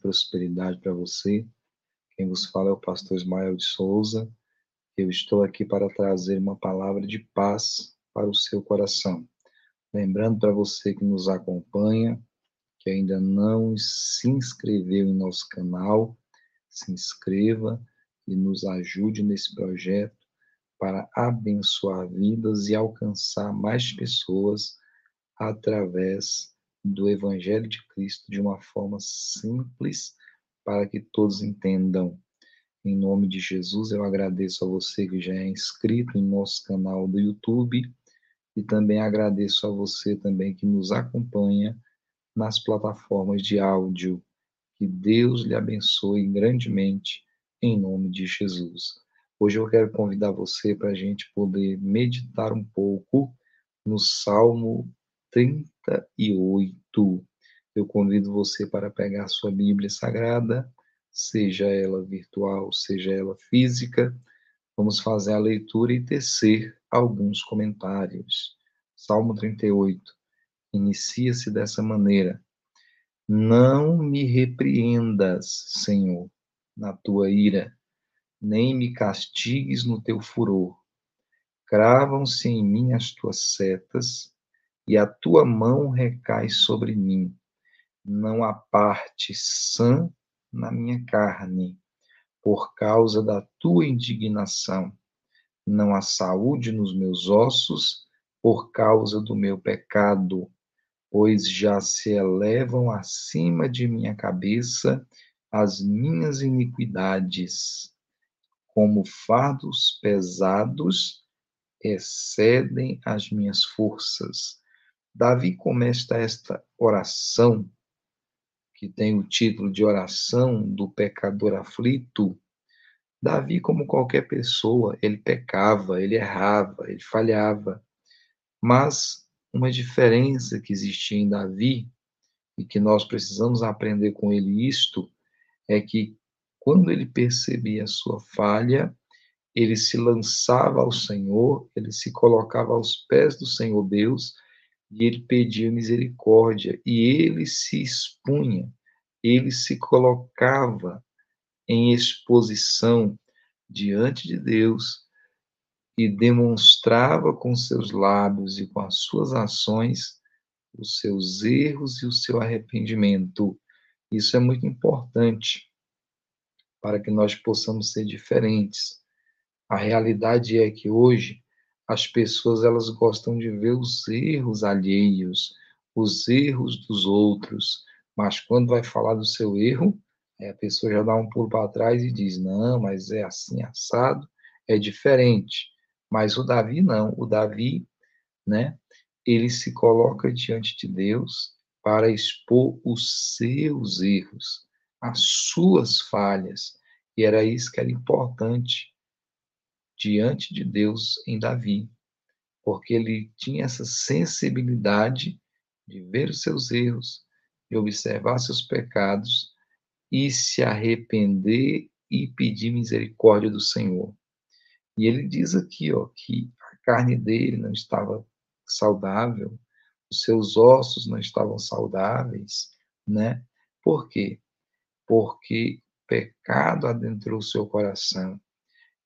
Prosperidade para você. Quem vos fala é o pastor Ismael de Souza. Eu estou aqui para trazer uma palavra de paz para o seu coração. Lembrando para você que nos acompanha, que ainda não se inscreveu em nosso canal, se inscreva e nos ajude nesse projeto para abençoar vidas e alcançar mais pessoas através do Evangelho de Cristo de uma forma simples para que todos entendam. Em nome de Jesus, eu agradeço a você que já é inscrito em nosso canal do YouTube e também agradeço a você também que nos acompanha nas plataformas de áudio. Que Deus lhe abençoe grandemente em nome de Jesus. Hoje eu quero convidar você para a gente poder meditar um pouco no Salmo 38. Eu convido você para pegar sua Bíblia Sagrada, seja ela virtual, seja ela física. Vamos fazer a leitura e tecer alguns comentários. Salmo 38 inicia-se dessa maneira: Não me repreendas, Senhor, na tua ira, nem me castigues no teu furor. Cravam-se em mim as tuas setas, e a tua mão recai sobre mim. Não há parte sã na minha carne, por causa da tua indignação. Não há saúde nos meus ossos, por causa do meu pecado, pois já se elevam acima de minha cabeça as minhas iniquidades. Como fardos pesados excedem as minhas forças Davi começa esta oração, que tem o título de oração do pecador aflito. Davi, como qualquer pessoa, ele pecava, ele errava, ele falhava. Mas uma diferença que existia em Davi, e que nós precisamos aprender com ele isto, é que quando ele percebia a sua falha, ele se lançava ao Senhor, ele se colocava aos pés do Senhor Deus e ele pedia misericórdia, e ele se expunha, ele se colocava em exposição diante de Deus e demonstrava com seus lábios e com as suas ações os seus erros e o seu arrependimento. Isso é muito importante para que nós possamos ser diferentes. A realidade é que hoje as pessoas elas gostam de ver os erros alheios, os erros dos outros, mas quando vai falar do seu erro, a pessoa já dá um pulo para trás e diz: não, mas é assim assado, é diferente. Mas o Davi não, o Davi, né? Ele se coloca diante de Deus para expor os seus erros, as suas falhas. E era isso que era importante diante de Deus em Davi, porque ele tinha essa sensibilidade de ver os seus erros, de observar seus pecados e se arrepender e pedir misericórdia do Senhor. E ele diz aqui, ó, que a carne dele não estava saudável, os seus ossos não estavam saudáveis, né? Por quê? Porque pecado adentrou o seu coração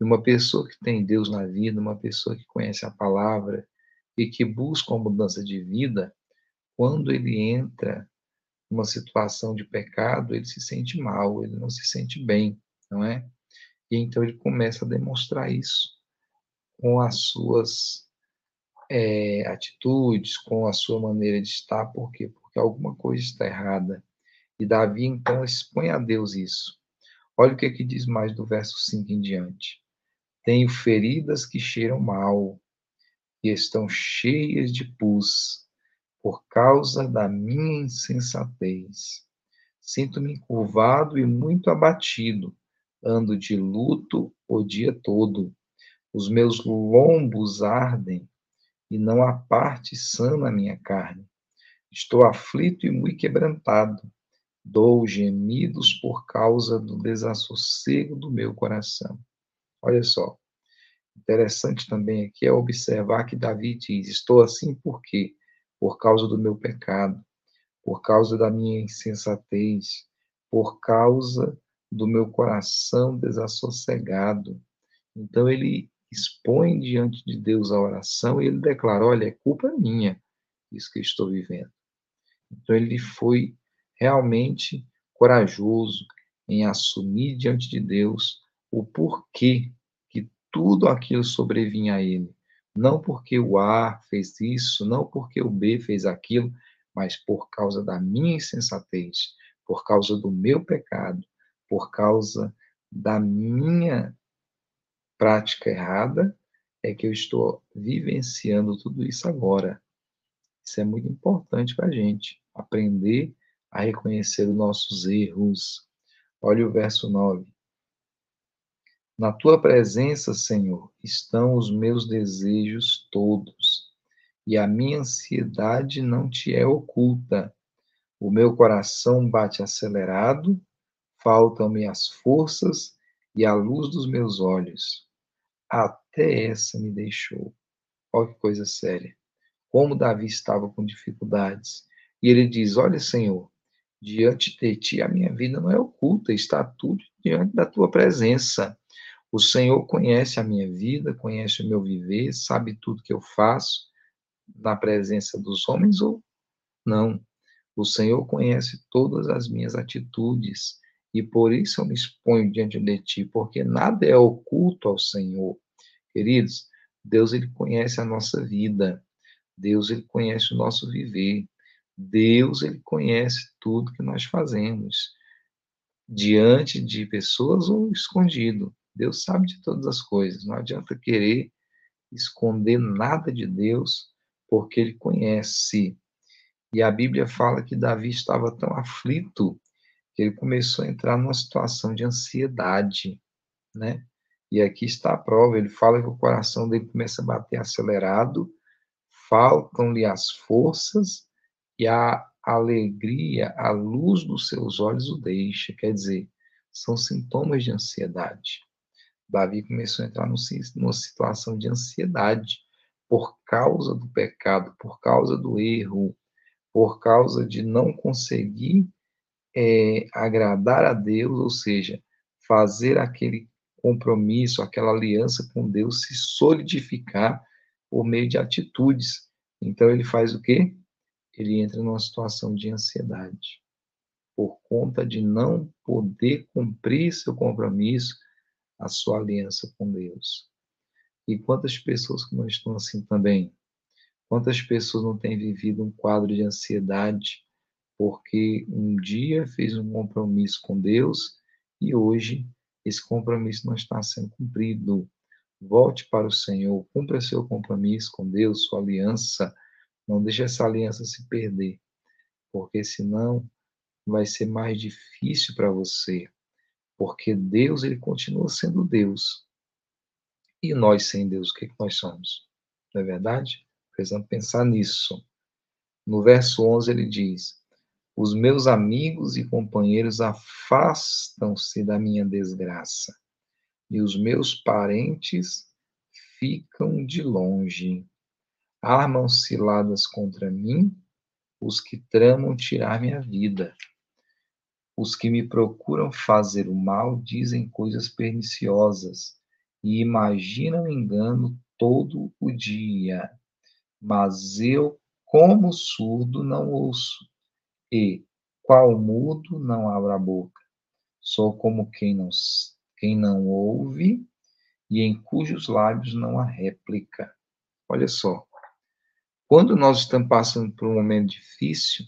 uma pessoa que tem Deus na vida, uma pessoa que conhece a palavra e que busca uma mudança de vida, quando ele entra numa situação de pecado, ele se sente mal, ele não se sente bem, não é? E então ele começa a demonstrar isso com as suas é, atitudes, com a sua maneira de estar, por quê? Porque alguma coisa está errada. E Davi então expõe a Deus isso. Olha o que, é que diz mais do verso 5 em diante. Tenho feridas que cheiram mal e estão cheias de pus por causa da minha insensatez. Sinto-me encurvado e muito abatido. Ando de luto o dia todo. Os meus lombos ardem e não há parte sã na minha carne. Estou aflito e muito quebrantado. Dou gemidos por causa do desassossego do meu coração. Olha só. Interessante também aqui é observar que Davi diz: Estou assim por quê? Por causa do meu pecado. por causa da minha insensatez, por causa do meu coração desassossegado. Então ele expõe diante de Deus a oração e ele declara: Olha, é culpa minha isso que estou vivendo. Então ele foi realmente corajoso em assumir diante de Deus o porquê que tudo aquilo sobrevinha a ele. Não porque o A fez isso, não porque o B fez aquilo, mas por causa da minha insensatez, por causa do meu pecado, por causa da minha prática errada, é que eu estou vivenciando tudo isso agora. Isso é muito importante para a gente, aprender a reconhecer os nossos erros. Olha o verso 9. Na tua presença, Senhor, estão os meus desejos todos, e a minha ansiedade não te é oculta. O meu coração bate acelerado, faltam-me as forças e a luz dos meus olhos. Até essa me deixou. Olha que coisa séria. Como Davi estava com dificuldades. E ele diz: Olha, Senhor, diante de ti a minha vida não é oculta, está tudo diante da tua presença. O Senhor conhece a minha vida, conhece o meu viver, sabe tudo que eu faço na presença dos homens ou não. O Senhor conhece todas as minhas atitudes e por isso eu me exponho diante de ti, porque nada é oculto ao Senhor. Queridos, Deus ele conhece a nossa vida. Deus ele conhece o nosso viver. Deus ele conhece tudo que nós fazemos diante de pessoas ou escondido. Deus sabe de todas as coisas. Não adianta querer esconder nada de Deus, porque ele conhece. E a Bíblia fala que Davi estava tão aflito que ele começou a entrar numa situação de ansiedade, né? E aqui está a prova, ele fala que o coração dele começa a bater acelerado, faltam-lhe as forças e a alegria, a luz dos seus olhos o deixa. Quer dizer, são sintomas de ansiedade. Davi começou a entrar numa situação de ansiedade por causa do pecado, por causa do erro, por causa de não conseguir é, agradar a Deus, ou seja, fazer aquele compromisso, aquela aliança com Deus se solidificar por meio de atitudes. Então ele faz o quê? Ele entra numa situação de ansiedade por conta de não poder cumprir seu compromisso, a sua aliança com Deus. E quantas pessoas que não estão assim também? Quantas pessoas não têm vivido um quadro de ansiedade porque um dia fez um compromisso com Deus e hoje esse compromisso não está sendo cumprido? Volte para o Senhor, cumpra seu compromisso com Deus, sua aliança. Não deixe essa aliança se perder, porque senão vai ser mais difícil para você porque Deus ele continua sendo Deus. E nós sem Deus, o que, que nós somos? Não é verdade? Precisamos pensar nisso. No verso 11 ele diz: Os meus amigos e companheiros afastam-se da minha desgraça, e os meus parentes ficam de longe. Armam ciladas contra mim os que tramam tirar minha vida. Os que me procuram fazer o mal dizem coisas perniciosas e imaginam engano todo o dia. Mas eu, como surdo, não ouço, e, qual mudo, não abro a boca. Sou como quem não, quem não ouve e em cujos lábios não há réplica. Olha só. Quando nós estamos passando por um momento difícil,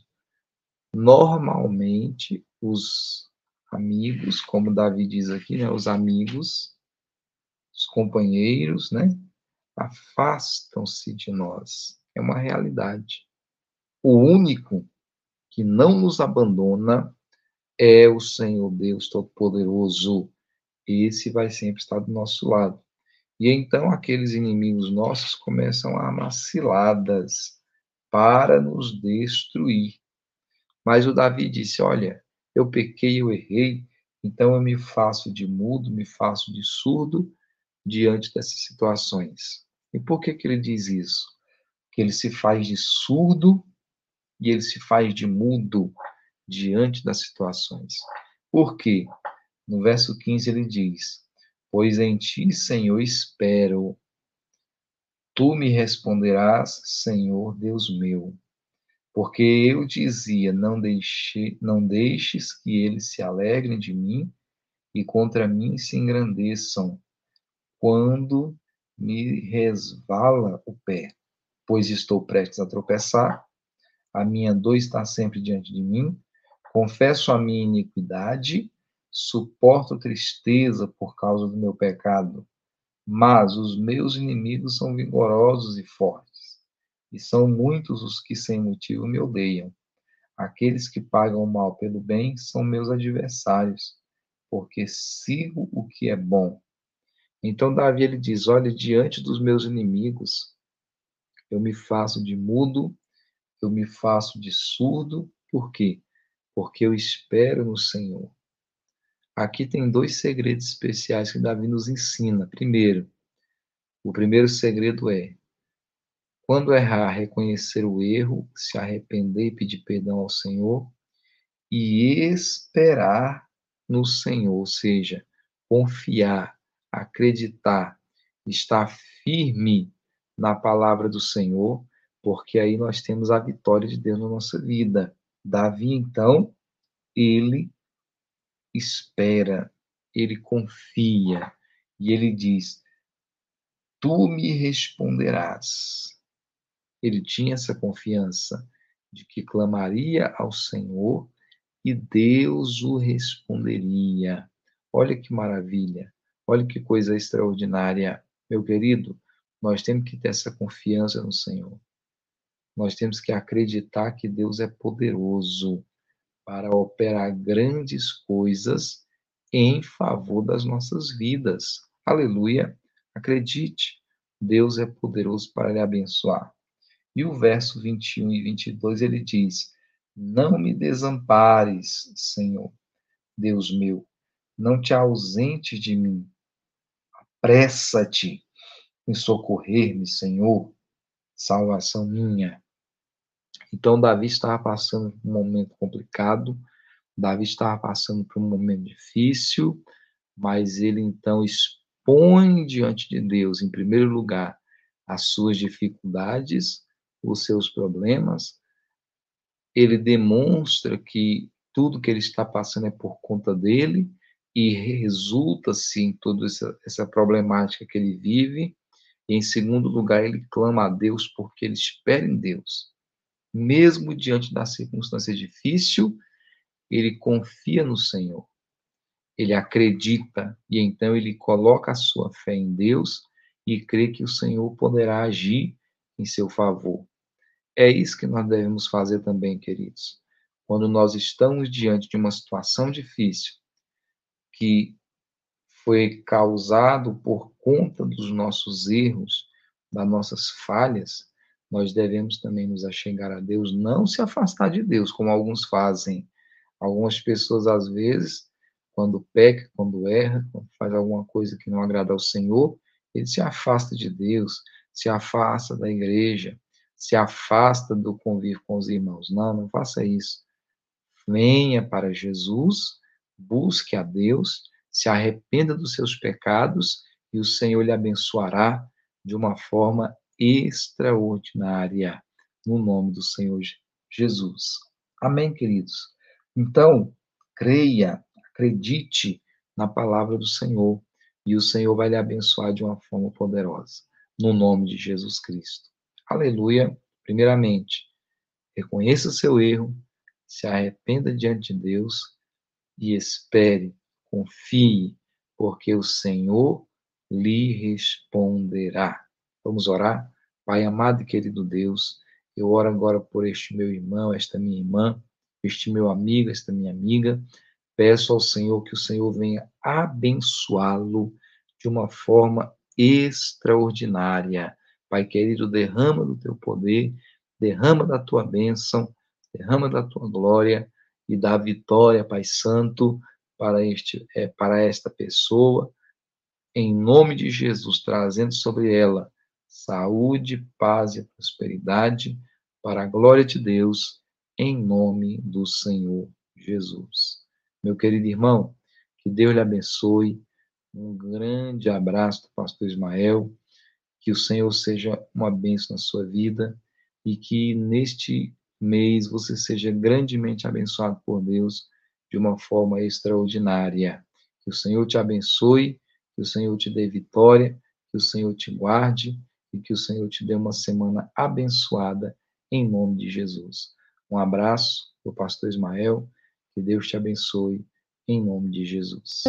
normalmente os amigos, como Davi diz aqui, né, os amigos, os companheiros, né, afastam-se de nós. É uma realidade. O único que não nos abandona é o Senhor Deus Todo-Poderoso. Esse vai sempre estar do nosso lado. E então aqueles inimigos nossos começam a amar ciladas para nos destruir. Mas o Davi disse: Olha, eu pequei, eu errei, então eu me faço de mudo, me faço de surdo diante dessas situações. E por que, que ele diz isso? Que ele se faz de surdo e ele se faz de mudo diante das situações. Por quê? No verso 15 ele diz: Pois em ti, Senhor, espero. Tu me responderás, Senhor Deus meu. Porque eu dizia: Não, deixe, não deixes que eles se alegrem de mim e contra mim se engrandeçam, quando me resvala o pé, pois estou prestes a tropeçar, a minha dor está sempre diante de mim, confesso a minha iniquidade, suporto tristeza por causa do meu pecado, mas os meus inimigos são vigorosos e fortes, e são muitos os que sem motivo me odeiam. Aqueles que pagam o mal pelo bem são meus adversários porque sigo o que é bom. Então Davi ele diz: Olha, diante dos meus inimigos, eu me faço de mudo, eu me faço de surdo, por quê? Porque eu espero no Senhor. Aqui tem dois segredos especiais que Davi nos ensina. Primeiro, o primeiro segredo é: quando errar, reconhecer o erro, se arrepender e pedir perdão ao Senhor e esperar no Senhor, ou seja, confiar, acreditar, estar firme na palavra do Senhor, porque aí nós temos a vitória de Deus na nossa vida. Davi, então, ele espera, ele confia, e ele diz: Tu me responderás. Ele tinha essa confiança de que clamaria ao Senhor e Deus o responderia. Olha que maravilha, olha que coisa extraordinária. Meu querido, nós temos que ter essa confiança no Senhor. Nós temos que acreditar que Deus é poderoso para operar grandes coisas em favor das nossas vidas. Aleluia. Acredite, Deus é poderoso para lhe abençoar. E o verso 21 e 22 ele diz: não me desampares, Senhor, Deus meu. Não te ausentes de mim. Apressa-te em socorrer-me, Senhor, salvação minha. Então, Davi estava passando por um momento complicado, Davi estava passando por um momento difícil, mas ele então expõe diante de Deus, em primeiro lugar, as suas dificuldades, os seus problemas, ele demonstra que tudo que ele está passando é por conta dele e resulta-se em toda essa, essa problemática que ele vive. E, em segundo lugar, ele clama a Deus porque ele espera em Deus. Mesmo diante da circunstância difícil, ele confia no Senhor. Ele acredita e então ele coloca a sua fé em Deus e crê que o Senhor poderá agir em seu favor. É isso que nós devemos fazer também, queridos. Quando nós estamos diante de uma situação difícil, que foi causado por conta dos nossos erros, das nossas falhas, nós devemos também nos achegar a Deus, não se afastar de Deus, como alguns fazem. Algumas pessoas, às vezes, quando peca, quando erra, quando faz alguma coisa que não agrada ao Senhor, ele se afasta de Deus, se afasta da igreja, se afasta do convívio com os irmãos. Não, não faça isso. Venha para Jesus, busque a Deus, se arrependa dos seus pecados e o Senhor lhe abençoará de uma forma extraordinária, no nome do Senhor Jesus. Amém, queridos? Então, creia, acredite na palavra do Senhor e o Senhor vai lhe abençoar de uma forma poderosa, no nome de Jesus Cristo. Aleluia. Primeiramente, reconheça o seu erro, se arrependa diante de Deus e espere, confie, porque o Senhor lhe responderá. Vamos orar? Pai amado e querido Deus, eu oro agora por este meu irmão, esta minha irmã, este meu amigo, esta minha amiga. Peço ao Senhor que o Senhor venha abençoá-lo de uma forma extraordinária Pai querido, derrama do teu poder, derrama da tua bênção, derrama da tua glória e dá vitória, Pai Santo, para, este, é, para esta pessoa, em nome de Jesus, trazendo sobre ela saúde, paz e prosperidade, para a glória de Deus, em nome do Senhor Jesus. Meu querido irmão, que Deus lhe abençoe. Um grande abraço do pastor Ismael. Que o Senhor seja uma bênção na sua vida e que neste mês você seja grandemente abençoado por Deus de uma forma extraordinária. Que o Senhor te abençoe, que o Senhor te dê vitória, que o Senhor te guarde e que o Senhor te dê uma semana abençoada em nome de Jesus. Um abraço do pastor Ismael, que Deus te abençoe em nome de Jesus.